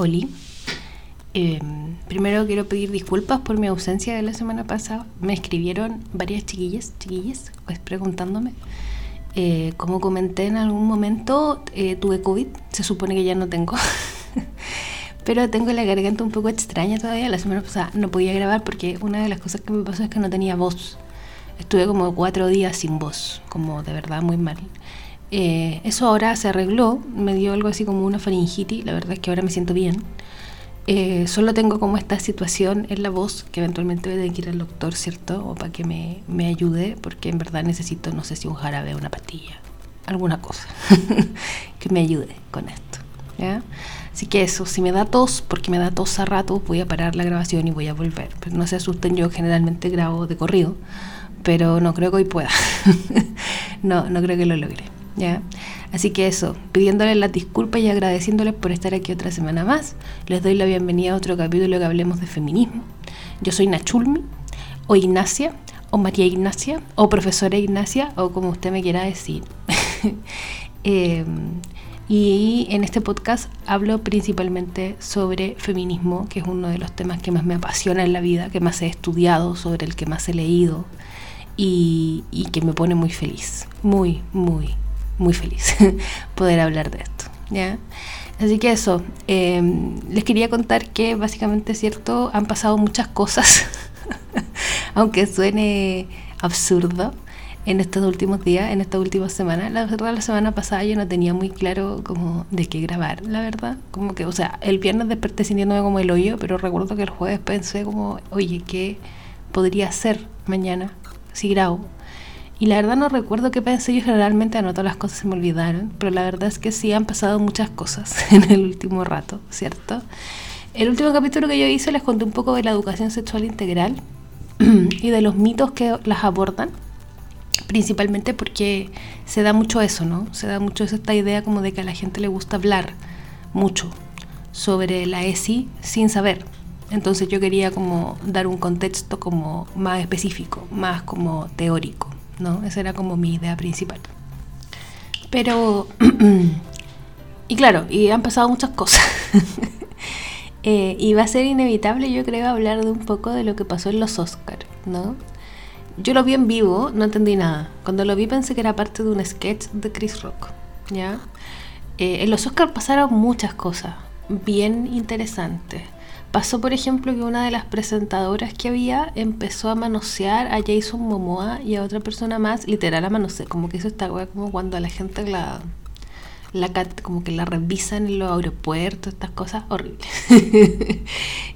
Oli. Eh, primero quiero pedir disculpas por mi ausencia de la semana pasada. Me escribieron varias chiquillas, chiquillas, pues preguntándome. Eh, como comenté en algún momento, eh, tuve COVID. Se supone que ya no tengo. Pero tengo la garganta un poco extraña todavía. La semana pasada no podía grabar porque una de las cosas que me pasó es que no tenía voz. Estuve como cuatro días sin voz, como de verdad muy mal. Eh, eso ahora se arregló, me dio algo así como una faringitis, la verdad es que ahora me siento bien. Eh, solo tengo como esta situación en la voz que eventualmente voy a tener que ir al doctor, ¿cierto? O para que me, me ayude, porque en verdad necesito, no sé si un jarabe o una pastilla, alguna cosa que me ayude con esto. ¿ya? Así que eso, si me da tos, porque me da tos a rato, voy a parar la grabación y voy a volver. Pero no se asusten, yo generalmente grabo de corrido, pero no creo que hoy pueda. no, no creo que lo logre. ¿Ya? Así que eso, pidiéndoles las disculpas y agradeciéndoles por estar aquí otra semana más, les doy la bienvenida a otro capítulo que hablemos de feminismo. Yo soy Nachulmi, o Ignacia, o María Ignacia, o profesora Ignacia, o como usted me quiera decir. eh, y en este podcast hablo principalmente sobre feminismo, que es uno de los temas que más me apasiona en la vida, que más he estudiado, sobre el que más he leído y que me pone muy feliz, muy, muy, muy feliz poder hablar de esto. ¿ya? Así que eso, eh, les quería contar que básicamente es cierto, han pasado muchas cosas, aunque suene absurdo en estos últimos días, en esta última semana. La verdad, la semana pasada yo no tenía muy claro como de qué grabar, la verdad. Como que, o sea, el viernes desperté sintiéndome como el hoyo, pero recuerdo que el jueves pensé como, oye, ¿qué podría hacer mañana si grabo? Y la verdad no recuerdo qué pensé, yo generalmente anoto las cosas y me olvidaron, pero la verdad es que sí han pasado muchas cosas en el último rato, ¿cierto? El último capítulo que yo hice les conté un poco de la educación sexual integral y de los mitos que las abordan, principalmente porque se da mucho eso, ¿no? Se da mucho esta idea como de que a la gente le gusta hablar mucho sobre la ESI sin saber. Entonces yo quería como dar un contexto como más específico, más como teórico. ¿No? Esa era como mi idea principal. Pero, y claro, y han pasado muchas cosas. eh, y va a ser inevitable, yo creo, hablar de un poco de lo que pasó en los Oscars, ¿no? Yo lo vi en vivo, no entendí nada. Cuando lo vi pensé que era parte de un sketch de Chris Rock, ¿ya? Eh, en los Oscars pasaron muchas cosas bien interesantes. Pasó, por ejemplo, que una de las presentadoras que había empezó a manosear a Jason Momoa y a otra persona más, literal a manosear, como que eso está como cuando a la gente la, la como que la revisan en los aeropuertos, estas cosas horribles.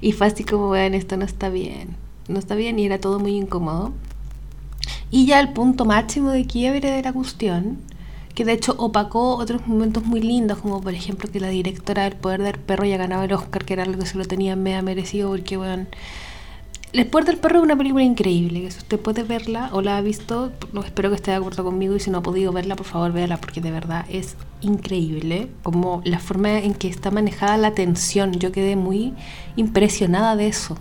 y fue así como, vean, esto no está bien, no está bien y era todo muy incómodo. Y ya el punto máximo de quiebre de la cuestión que de hecho opacó otros momentos muy lindos, como por ejemplo que la directora del Poder del Perro ya ganaba el Oscar, que era algo que se lo tenía media merecido, porque bueno, El Poder del Perro es una película increíble, que si usted puede verla o la ha visto, espero que esté de acuerdo conmigo y si no ha podido verla, por favor véala, porque de verdad es increíble, como la forma en que está manejada la tensión, yo quedé muy impresionada de eso.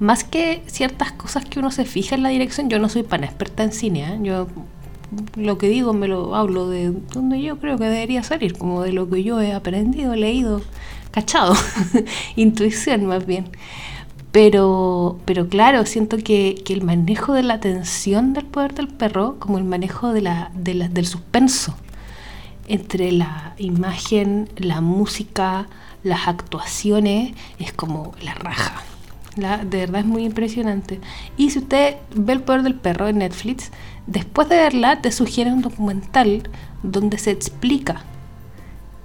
Más que ciertas cosas que uno se fija en la dirección, yo no soy pana experta en cine, ¿eh? yo lo que digo me lo hablo de donde yo creo que debería salir, como de lo que yo he aprendido, leído, cachado, intuición más bien. Pero, pero claro, siento que, que, el manejo de la atención del poder del perro, como el manejo de la, de la, del suspenso, entre la imagen, la música, las actuaciones, es como la raja. La, de verdad es muy impresionante. Y si usted ve el poder del perro en Netflix, después de verla te sugiere un documental donde se explica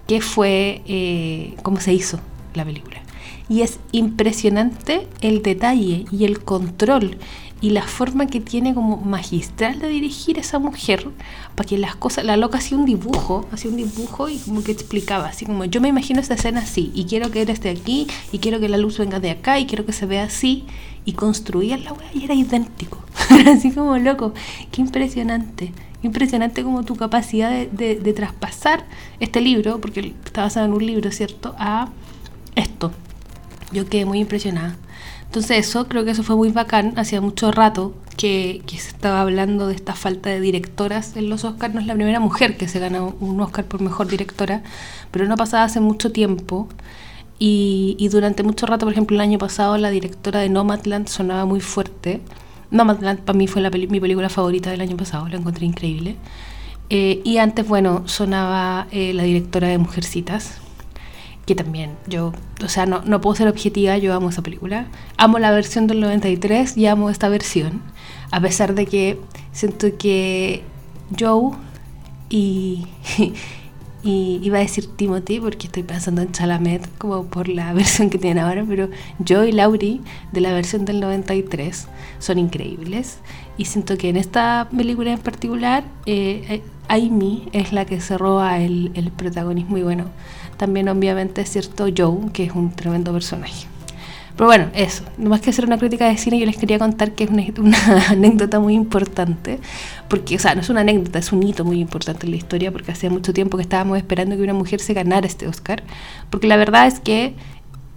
qué fue, eh, cómo se hizo la película. Y es impresionante el detalle y el control y la forma que tiene como magistral de dirigir esa mujer para que las cosas, la loca hacía un dibujo, hacía un dibujo y como que explicaba, así como yo me imagino esta escena así y quiero que él esté aquí y quiero que la luz venga de acá y quiero que se vea así y construía la weá y era idéntico, así como loco, qué impresionante. Impresionante como tu capacidad de, de, de traspasar este libro, porque está basado en un libro, ¿cierto? A esto. Yo quedé muy impresionada. Entonces eso, creo que eso fue muy bacán. Hacía mucho rato que, que, se estaba hablando de esta falta de directoras en los Oscars. No es la primera mujer que se gana un Oscar por mejor directora, pero no pasaba hace mucho tiempo. Y, y durante mucho rato, por ejemplo, el año pasado, la directora de Nomadland sonaba muy fuerte. Nomadland para mí fue la peli- mi película favorita del año pasado, la encontré increíble. Eh, y antes, bueno, sonaba eh, la directora de Mujercitas, que también yo, o sea, no, no puedo ser objetiva, yo amo esa película. Amo la versión del 93 y amo esta versión, a pesar de que siento que Joe y, y iba a decir Timothy porque estoy pensando en Chalamet como por la versión que tienen ahora, pero Joe y Laurie de la versión del 93 son increíbles y siento que en esta película en particular eh, Amy es la que se roba el, el protagonismo y bueno, también obviamente cierto Joe, que es un tremendo personaje. Pero bueno, eso. No más que hacer una crítica de cine, yo les quería contar que es una, una, anécdota muy importante. Porque, o sea, no es una anécdota, es un hito muy importante en la historia, porque hacía mucho tiempo que estábamos esperando que una mujer se ganara este Oscar. Porque la verdad es que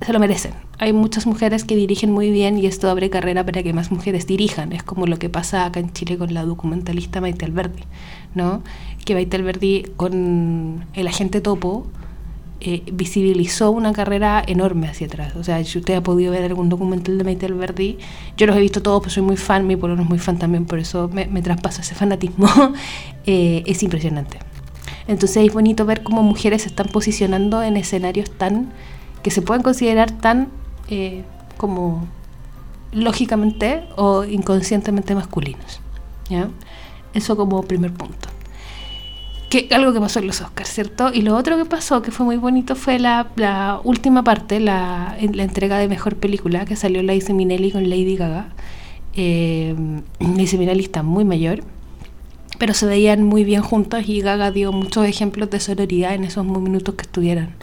se lo merecen. Hay muchas mujeres que dirigen muy bien y esto abre carrera para que más mujeres dirijan. Es como lo que pasa acá en Chile con la documentalista Maite Alberdi, ¿no? Que Maite Alberdi con el agente topo eh, visibilizó una carrera enorme hacia atrás. O sea, si usted ha podido ver algún documental de Maite Alberdi, yo los he visto todos, pues soy muy fan, mi pueblo es muy fan también, por eso me, me ese fanatismo. eh, es impresionante. Entonces es bonito ver cómo mujeres se están posicionando en escenarios tan que se pueden considerar tan eh, como lógicamente o inconscientemente masculinos. ¿ya? Eso como primer punto algo que pasó en los Oscars, ¿cierto? Y lo otro que pasó, que fue muy bonito, fue la, última parte, la, entrega de mejor película, que salió Liza Minnelli con Lady Gaga. Eh, Liza Minnelli está muy mayor, pero se veían muy bien juntos y Gaga dio muchos ejemplos de sororidad en esos minutos que estuvieran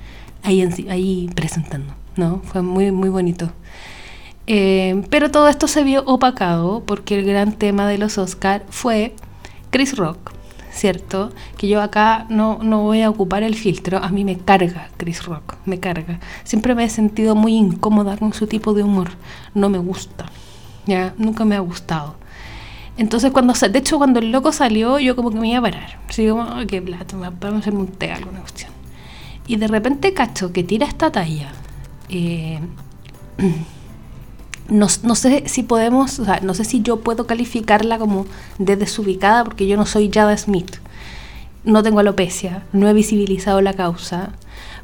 ahí, en, ahí presentando, ¿no? Fue muy, muy bonito. Eh, pero todo esto se vio opacado porque el gran tema de los Oscars fue Chris Rock ¿cierto? Que yo acá no, no voy a ocupar el filtro, a mí me carga Chris Rock, me carga. Siempre me he sentido muy incómoda con su tipo de humor, no me gusta, ya, nunca me ha gustado. Entonces, cuando, de hecho, cuando el loco salió, yo como que me iba a parar. Así como, qué plato, vamos a hacer un té, alguna cuestión. Y de repente cacho que tira esta talla. Eh, no, no, sé si podemos, o sea, no sé si yo puedo calificarla como de desubicada porque yo no soy Jada Smith. No tengo alopecia, no he visibilizado la causa,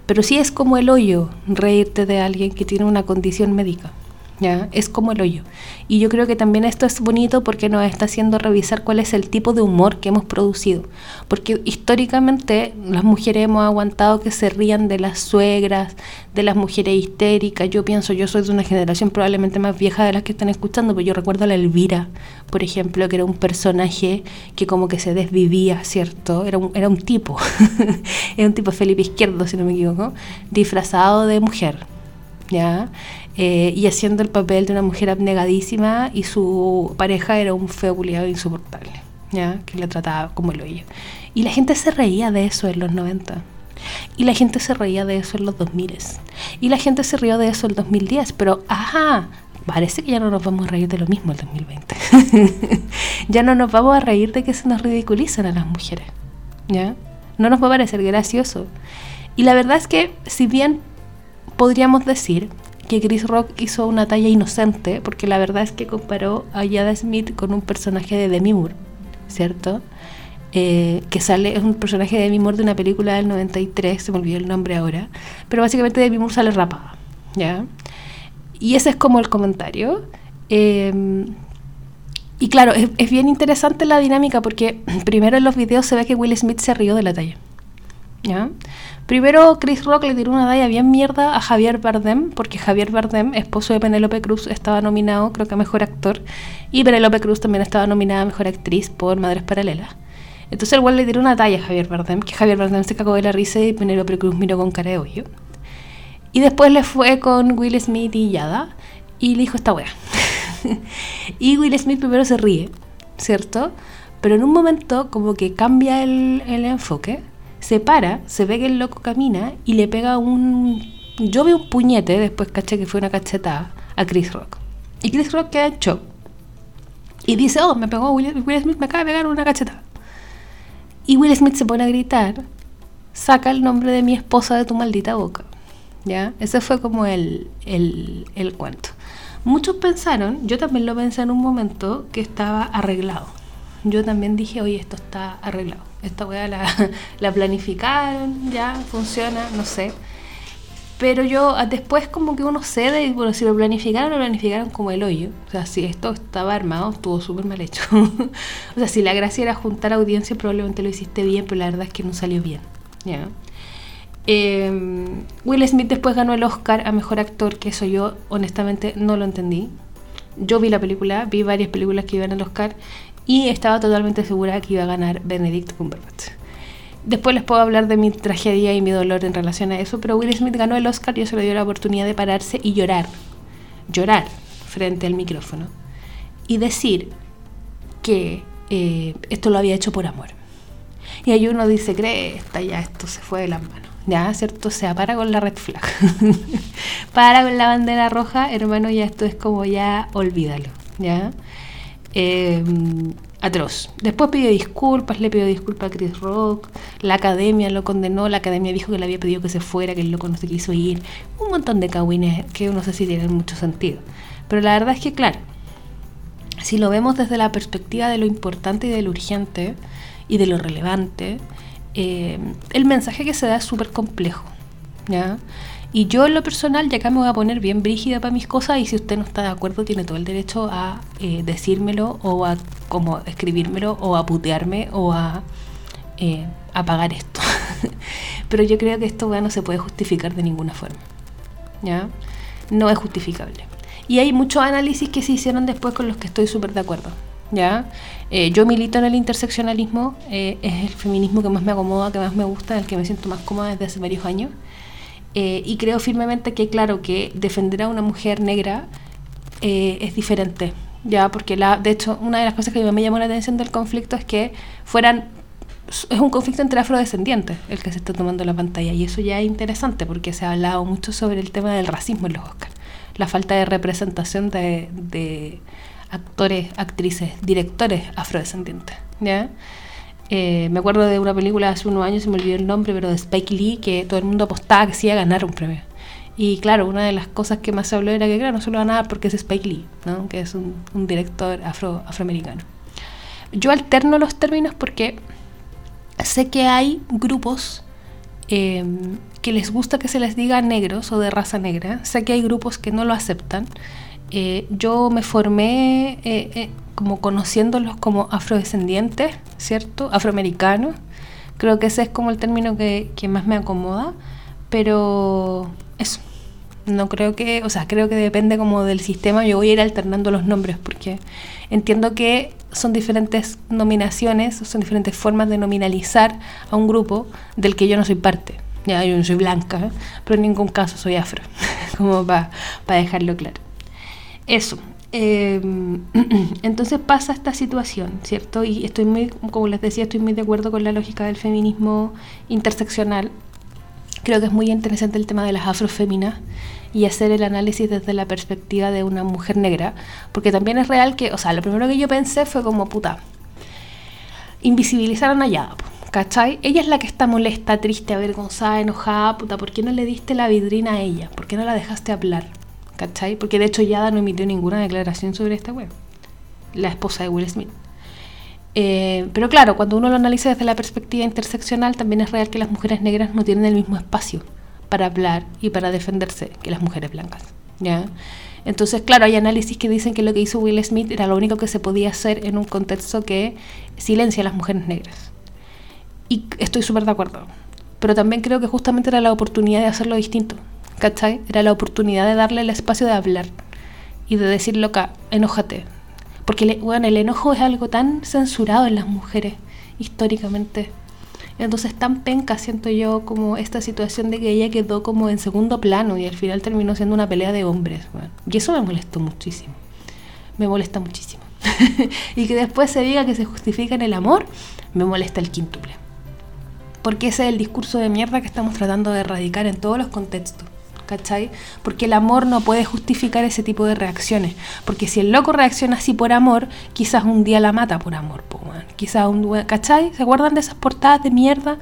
pero sí es como el hoyo reírte de alguien que tiene una condición médica. ¿Ya? Es como el hoyo. Y yo creo que también esto es bonito porque nos está haciendo revisar cuál es el tipo de humor que hemos producido. Porque históricamente las mujeres hemos aguantado que se rían de las suegras, de las mujeres histéricas. Yo pienso, yo soy de una generación probablemente más vieja de las que están escuchando, pero yo recuerdo a la Elvira, por ejemplo, que era un personaje que como que se desvivía, ¿cierto? Era un, era un tipo, era un tipo Felipe Izquierdo, si no me equivoco, disfrazado de mujer. ¿Ya? Eh, y haciendo el papel de una mujer abnegadísima y su pareja era un feo culiado insoportable, ¿ya? que le trataba como el hoyo. Y la gente se reía de eso en los 90. Y la gente se reía de eso en los 2000. Y la gente se rió de eso en el 2010. Pero, ajá, parece que ya no nos vamos a reír de lo mismo el 2020. ya no nos vamos a reír de que se nos ridiculizan a las mujeres. ¿Ya? No nos va a parecer gracioso. Y la verdad es que, si bien podríamos decir que Chris Rock hizo una talla inocente, porque la verdad es que comparó a Jada Smith con un personaje de Demi Moore, ¿cierto? Eh, que sale, es un personaje de Demi Moore de una película del 93, se me olvidó el nombre ahora, pero básicamente Demi Moore sale rapada, ¿ya? Y ese es como el comentario. Eh, y claro, es, es bien interesante la dinámica porque primero en los videos se ve que Will Smith se rió de la talla, Primero, Chris Rock le tiró una talla bien mierda a Javier Bardem, porque Javier Bardem, esposo de Penélope Cruz, estaba nominado, creo que a Mejor Actor, y Penélope Cruz también estaba nominada a Mejor Actriz por Madres Paralelas. Entonces el güey le tiró una talla a Javier Bardem, que Javier Bardem se cagó de la risa y Penélope Cruz miró con cara de hoyo. Y después le fue con Will Smith y Yada, y le dijo esta wea. y Will Smith primero se ríe, ¿cierto? Pero en un momento como que cambia el enfoque se para, se ve que el loco camina y le pega un... Yo veo un puñete, después caché que fue una cachetada a Chris Rock. Y Chris Rock queda en shock. Y dice, oh, me pegó Will, Will Smith, me acaba de pegar una cachetada. Y Will Smith se pone a gritar, saca el nombre de mi esposa de tu maldita boca. ¿ya? Ese fue como el, el, el cuento. Muchos pensaron, yo también lo pensé en un momento, que estaba arreglado. Yo también dije, oye, esto está arreglado. Esta weá la, la planificaron, ya, funciona, no sé. Pero yo ah, después como que uno cede y bueno, si lo planificaron, lo planificaron como el hoyo. O sea, si esto estaba armado, estuvo súper mal hecho. o sea, si la gracia era juntar audiencia, probablemente lo hiciste bien, pero la verdad es que no salió bien. ¿ya? Eh, Will Smith después ganó el Oscar a Mejor Actor, que eso yo honestamente no lo entendí. Yo vi la película, vi varias películas que iban al Oscar y estaba totalmente segura que iba a ganar Benedict Cumberbatch. Después les puedo hablar de mi tragedia y mi dolor en relación a eso, pero Will Smith ganó el Oscar y eso le dio la oportunidad de pararse y llorar, llorar frente al micrófono y decir que eh, esto lo había hecho por amor. Y ahí uno dice, cree, está ya esto se fue de las manos. Ya, ¿cierto? O sea, para con la red flag. para con la bandera roja, hermano, ya esto es como ya, olvídalo. ¿Ya? Eh, atroz. Después pidió disculpas, le pidió disculpas a Chris Rock, la academia lo condenó, la academia dijo que le había pedido que se fuera, que el loco no se quiso ir, un montón de cagüines que no sé si tienen mucho sentido. Pero la verdad es que, claro, si lo vemos desde la perspectiva de lo importante y de lo urgente y de lo relevante, eh, el mensaje que se da es súper complejo. ¿ya? Y yo en lo personal, ya acá me voy a poner bien brígida para mis cosas y si usted no está de acuerdo tiene todo el derecho a eh, decírmelo o a como escribírmelo o a putearme o a eh, apagar esto. Pero yo creo que esto no se puede justificar de ninguna forma. ¿Ya? No es justificable. Y hay muchos análisis que se hicieron después con los que estoy súper de acuerdo. ¿ya? Eh, yo milito en el interseccionalismo, es el feminismo que más me acomoda, que más me gusta, el que me siento más cómoda desde hace varios años. Eh, y creo firmemente que, claro, que defender a una mujer negra eh, es diferente. Ya, porque la, de hecho, una de las cosas que me llamó la atención del conflicto es que fueran es un conflicto entre afrodescendientes el que se está tomando la pantalla y eso ya es interesante porque se ha hablado mucho sobre el tema del racismo en los Oscars, la falta de representación de, de actores, actrices, directores afrodescendientes, ¿ya? Eh, me acuerdo de una película hace unos años, se me olvidó el nombre, pero de Spike Lee, que todo el mundo apostaba que sí iba a ganar un premio. Y claro, una de las cosas que más se habló era que, claro, no se lo ganaba porque es Spike Lee, ¿no? que es un, director afro, afroamericano. Yo alterno los términos porque sé que hay grupos eh, que les gusta que se les diga negros o de raza negra, sé que hay grupos que no lo aceptan. Eh, yo me formé como conociéndolos como afrodescendientes, ¿cierto? Afroamericanos. Creo que ese es como el término que, más me acomoda, pero eso. No creo que, o sea, creo que depende como del sistema. Yo voy a ir alternando los nombres porque entiendo que son diferentes nominaciones, son diferentes formas de nominalizar a un grupo del que yo no soy parte. Ya, yo no soy blanca, pero en ningún caso soy afro, como para dejarlo claro. Eso, eh, entonces pasa esta situación, ¿cierto? Y estoy muy, como les decía, estoy muy de acuerdo con la lógica del feminismo interseccional. Creo que es muy interesante el tema de las afroféminas y hacer el análisis desde la perspectiva de una mujer negra, porque también es real que, o sea, lo primero que yo pensé fue como, puta, invisibilizaron a Yada, ¿cachai? Ella es la que está molesta, triste, avergonzada, enojada, puta, ¿por qué no le diste la vidrina a ella? ¿Por qué no la dejaste hablar? ¿Cachai? Porque de hecho Yada no emitió ninguna declaración sobre esta web, la esposa de Will Smith. Eh, pero claro, cuando uno lo analiza desde la perspectiva interseccional, también es real que las mujeres negras no tienen el mismo espacio para hablar y para defenderse que las mujeres blancas. ¿ya? Entonces, claro, hay análisis que dicen que lo que hizo Will Smith era lo único que se podía hacer en un contexto que silencia a las mujeres negras. Y estoy súper de acuerdo. Pero también creo que justamente era la oportunidad de hacerlo distinto. ¿Cachai? Era la oportunidad de darle el espacio de hablar y de decir, loca, enójate. Porque bueno, el enojo es algo tan censurado en las mujeres, históricamente. Entonces tan penca siento yo como esta situación de que ella quedó como en segundo plano y al final terminó siendo una pelea de hombres. y eso me molestó muchísimo. Me molesta muchísimo. y que después se diga que se justifica en el amor, me molesta el quíntuple. Porque ese es el discurso de mierda que estamos tratando de erradicar en todos los contextos. ¿Cachai? Porque el amor no puede justificar ese tipo de reacciones. Porque si el loco reacciona así por amor, quizás un día la mata por amor, quizás un ¿cachai? ¿Se acuerdan de esas portadas de mierda?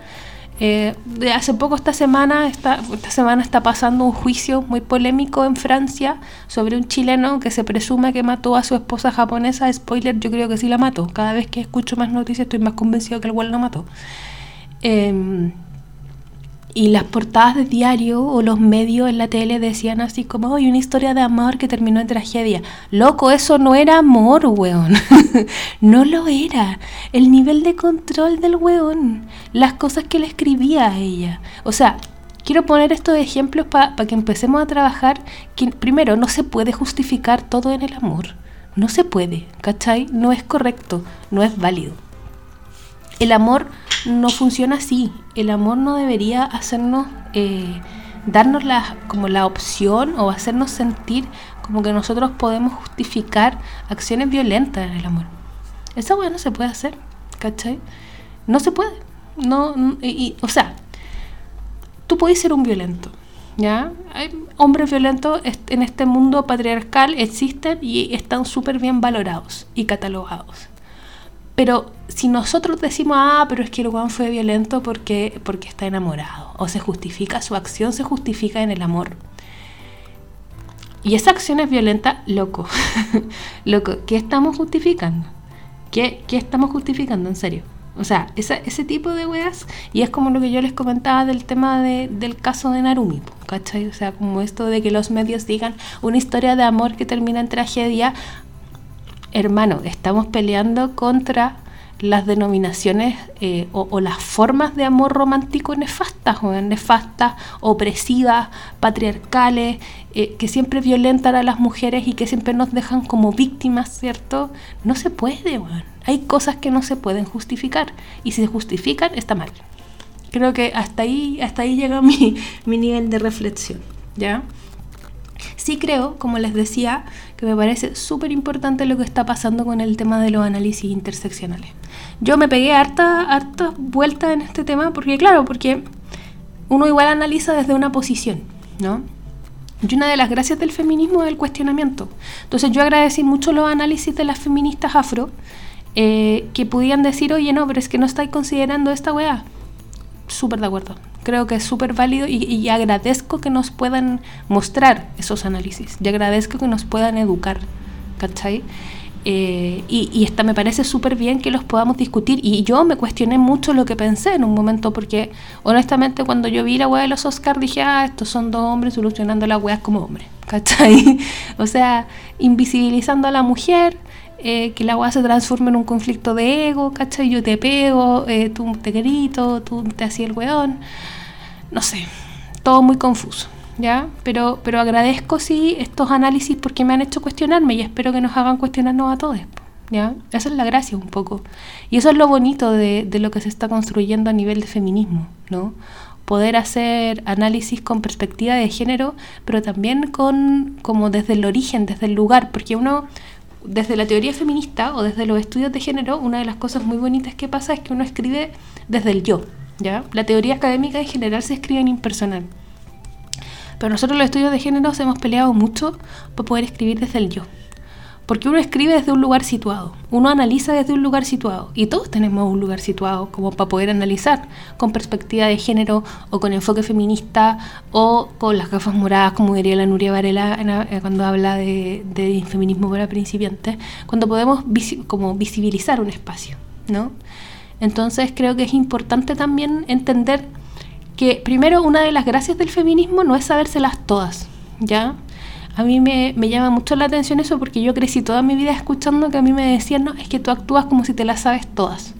Eh, de hace poco esta semana, esta, esta semana está pasando un juicio muy polémico en Francia sobre un chileno que se presume que mató a su esposa japonesa. Spoiler, yo creo que sí la mató. Cada vez que escucho más noticias estoy más convencido que el cual lo mató. Eh, y las portadas de diario o los medios en la tele decían así como, hay una historia de amor que terminó en tragedia. Loco, eso no era amor, weón. no lo era. El nivel de control del weón. Las cosas que le escribía a ella. O sea, quiero poner estos ejemplos para que empecemos a trabajar. Que, primero, no se puede justificar todo en el amor. No se puede, ¿cachai? No es correcto, no es válido. El amor no funciona así. El amor no debería hacernos, eh, darnos la, como la opción o hacernos sentir como que nosotros podemos justificar acciones violentas en el amor. Esa weá no se puede hacer, ¿cachai? No se puede. No, y, o sea, tú puedes ser un violento, ¿ya? Hay hombres violentos en este mundo patriarcal existen y están súper bien valorados y catalogados. Pero si nosotros decimos, ah, pero es que el Juan fue violento porque, porque está enamorado, o se justifica, su acción se justifica en el amor. Y esa acción es violenta, loco. loco, ¿qué estamos justificando? ¿Qué, ¿Qué, estamos justificando, en serio? O sea, ese tipo de weas, y es como lo que yo les comentaba del tema de, del caso de Narumi, ¿cachai? O sea, como esto de que los medios digan una historia de amor que termina en tragedia, hermano, estamos peleando contra las denominaciones eh, o, las formas de amor romántico nefastas, o nefastas, opresivas, patriarcales, eh, que siempre violentan a las mujeres y que siempre nos dejan como víctimas, ¿cierto? No se puede, Hay cosas que no se pueden justificar y si se justifican está mal. Creo que hasta ahí, hasta ahí llega mi, mi nivel de reflexión, ¿ya? Sí creo, como les decía, que me parece súper importante lo que está pasando con el tema de los análisis interseccionales. Yo me pegué harta, harta vueltas en este tema porque, claro, porque uno igual analiza desde una posición, ¿no? Y una de las gracias del feminismo es el cuestionamiento. Entonces yo agradecí mucho los análisis de las feministas afro eh, que podían decir, oye, no, pero es que no estáis considerando esta weá. Súper de acuerdo. Creo que es súper válido y, agradezco que nos puedan mostrar esos análisis. Y agradezco que nos puedan educar. ¿Cachai? Eh, y, y esta me parece súper bien que los podamos discutir. Y yo me cuestioné mucho lo que pensé en un momento, porque honestamente cuando yo vi la weá de los Oscars dije, ah, estos son dos hombres solucionando las weas como hombres. ¿Cachai? o sea, invisibilizando a la mujer, eh, que la weá se transforme en un conflicto de ego, ¿cachai? Yo te pego, eh, tú te grito, tú te hacías el weón no sé, todo muy confuso. ¿Ya? Pero, pero agradezco sí estos análisis porque me han hecho cuestionarme y espero que nos hagan cuestionarnos a todos. ¿ya? Esa es la gracia un poco. Y eso es lo bonito de, de lo que se está construyendo a nivel de feminismo, ¿no? Poder hacer análisis con perspectiva de género, pero también con como desde el origen, desde el lugar, porque uno desde la teoría feminista o desde los estudios de género, una de las cosas muy bonitas que pasa es que uno escribe desde el yo, ¿ya? La teoría académica en general se escribe en impersonal. Pero nosotros los estudios de género hemos peleado mucho para poder escribir desde el yo. Porque uno escribe desde un lugar situado, uno analiza desde un lugar situado, y todos tenemos un lugar situado como para poder analizar con perspectiva de género o con enfoque feminista o con las gafas moradas, como diría la Nuria Varela eh, cuando habla de, de feminismo para principiantes, cuando podemos como visibilizar un espacio, ¿no? Entonces creo que es importante también entender que primero una de las gracias del feminismo no es sabérselas todas, ¿ya? A mí me, me, llama mucho la atención eso porque yo crecí toda mi vida escuchando que a mí me decían, no, es que tú actúas como si te las sabes todas.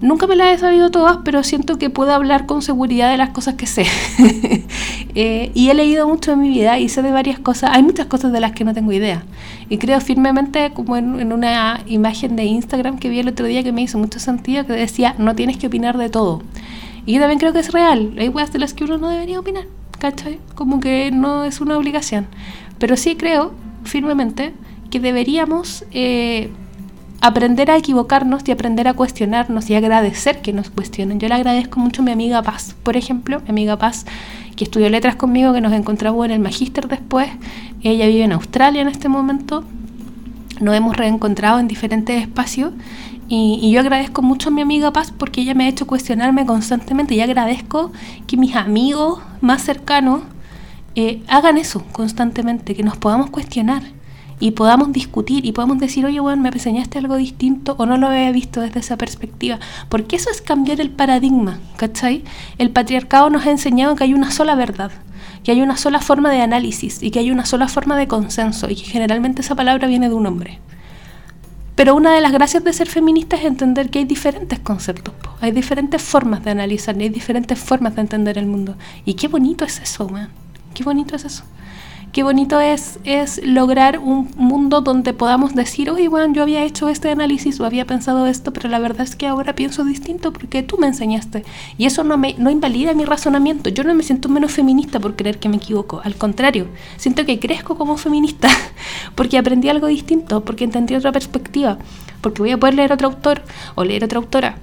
Nunca me las he sabido todas, pero siento que puedo hablar con seguridad de las cosas que sé. Eh, y he leído mucho en mi vida y sé de varias cosas. Hay muchas cosas de las que no tengo idea. Y creo firmemente, como en, una imagen de Instagram que vi el otro día que me hizo mucho sentido, que decía, no tienes que opinar de todo. Y también creo que es real. Hay cosas de las que uno no debería opinar. ¿Cachai? Como que no es una obligación. Pero sí creo firmemente que deberíamos... Eh, aprender a equivocarnos y aprender a cuestionarnos y agradecer que nos cuestionen. Yo le agradezco mucho a mi amiga Paz, por ejemplo, mi amiga Paz, que estudió letras conmigo, que nos encontramos en el magíster después. Ella vive en Australia en este momento. Nos hemos reencontrado en diferentes espacios Y, yo agradezco mucho a mi amiga Paz porque ella me ha hecho cuestionarme constantemente y agradezco que mis amigos más cercanos eh, hagan eso constantemente, que nos podamos cuestionar y podamos discutir y podamos decir, oye, bueno, me enseñaste algo distinto o no lo había visto desde esa perspectiva. Porque eso es cambiar el paradigma, ¿cachai? El patriarcado nos ha enseñado que hay una sola verdad, que hay una sola forma de análisis y que hay una sola forma de consenso y que generalmente esa palabra viene de un hombre. Pero una de las gracias de ser feminista es entender que hay diferentes conceptos, hay diferentes formas de analizar, hay diferentes formas de entender el mundo. Y qué bonito es eso, man. Qué bonito es eso qué bonito es, es lograr un mundo donde podamos decir, oye, bueno, yo había hecho este análisis o había pensado esto, pero la verdad es que ahora pienso distinto porque tú me enseñaste. Y eso no, me, no invalida mi razonamiento. Yo no me siento menos feminista por creer que me equivoco. Al contrario, siento que crezco como feminista porque aprendí algo distinto, porque entendí otra perspectiva, porque voy a poder leer otro autor o leer otra autora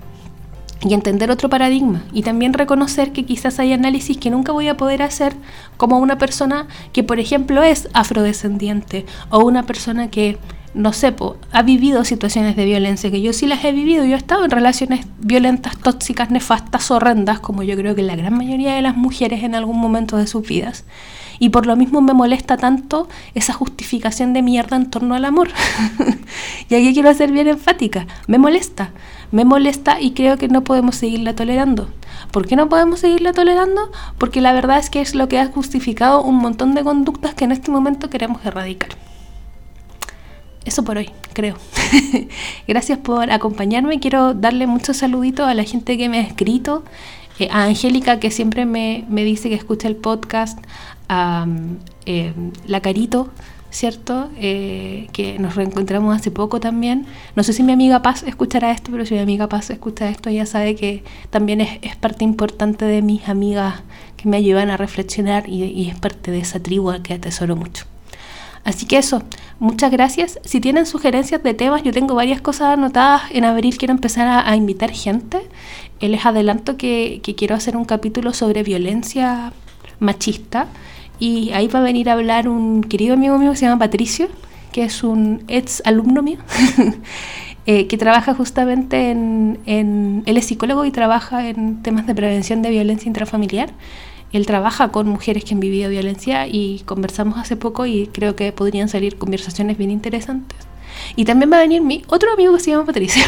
y entender otro paradigma y también reconocer que quizás hay análisis que nunca voy a poder hacer como una persona que por ejemplo es afrodescendiente o una persona que no sé, ha vivido situaciones de violencia, que yo sí las he vivido, yo he estado en relaciones violentas, tóxicas, nefastas, horrendas, como yo creo que la gran mayoría de las mujeres en algún momento de sus vidas. Y por lo mismo me molesta tanto esa justificación de mierda en torno al amor. y aquí quiero ser bien enfática, me molesta me molesta y creo que no podemos seguirla tolerando. ¿Por qué no podemos seguirla tolerando? Porque la verdad es que es lo que ha justificado un montón de conductas que en este momento queremos erradicar. Eso por hoy, creo. Gracias por acompañarme. Quiero darle muchos saluditos a la gente que me ha escrito. Eh, a Angélica, que siempre me, dice que escucha el podcast. A eh, La Carito, ¿cierto? Eh, que nos reencontramos hace poco también. No sé si mi amiga Paz escuchará esto, pero si mi amiga Paz escucha esto, ya sabe que también es, parte importante de mis amigas que me ayudan a reflexionar y, es parte de esa tribu que atesoro mucho. Así que eso, muchas gracias. Si tienen sugerencias de temas, yo tengo varias cosas anotadas. En abril quiero empezar a, invitar gente. Les adelanto que quiero hacer un capítulo sobre violencia machista y ahí va a venir a hablar un querido amigo mío que se llama Patricio, que es un ex alumno mío, eh, que trabaja justamente en, en, Él es psicólogo y trabaja en temas de prevención de violencia intrafamiliar. Él trabaja con mujeres que han vivido violencia y conversamos hace poco y creo que podrían salir conversaciones bien interesantes. Y también va a venir mi otro amigo que se llama Patricio.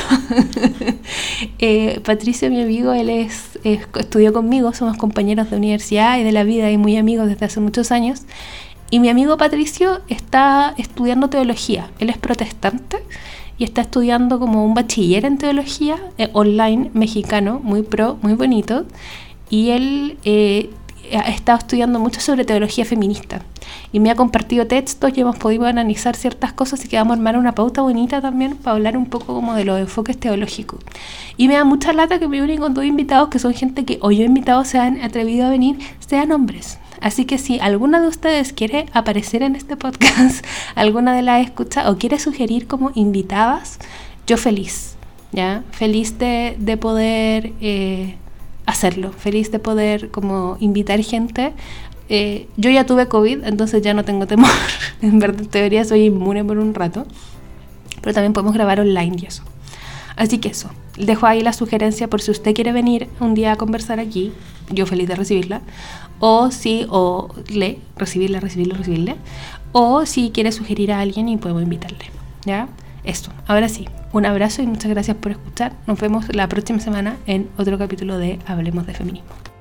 eh, Patricio, mi amigo, él es, estudió conmigo, somos compañeros de universidad y de la vida y muy amigos desde hace muchos años. Y mi amigo Patricio está estudiando teología. Él es protestante y está estudiando como un bachiller en teología eh, online mexicano, muy pro, muy bonito. Y él eh, ha estado estudiando mucho sobre teología feminista y me ha compartido textos y hemos podido analizar ciertas cosas y que vamos a armar una pauta bonita también para hablar un poco como de los enfoques teológicos. Y me da mucha lata que me unen con dos invitados que son gente que o yo invitado se han atrevido a venir, sean hombres. Así que si alguna de ustedes quiere aparecer en este podcast, alguna de las escucha o quiere sugerir como invitadas, yo feliz, ¿ya? Feliz de, de poder... Eh, hacerlo, feliz de poder como invitar gente. Eh, yo ya tuve COVID, entonces ya no tengo temor. en verdad, teoría soy inmune por un rato. Pero también podemos grabar online y eso. Así que eso, dejo ahí la sugerencia por si usted quiere venir un día a conversar aquí, yo feliz de recibirla, o si, o le, recibirla, recibirla, recibirle, o si quiere sugerir a alguien y podemos invitarle, ¿ya? Esto, ahora sí, un abrazo y muchas gracias por escuchar. Nos vemos la próxima semana en otro capítulo de Hablemos de Feminismo.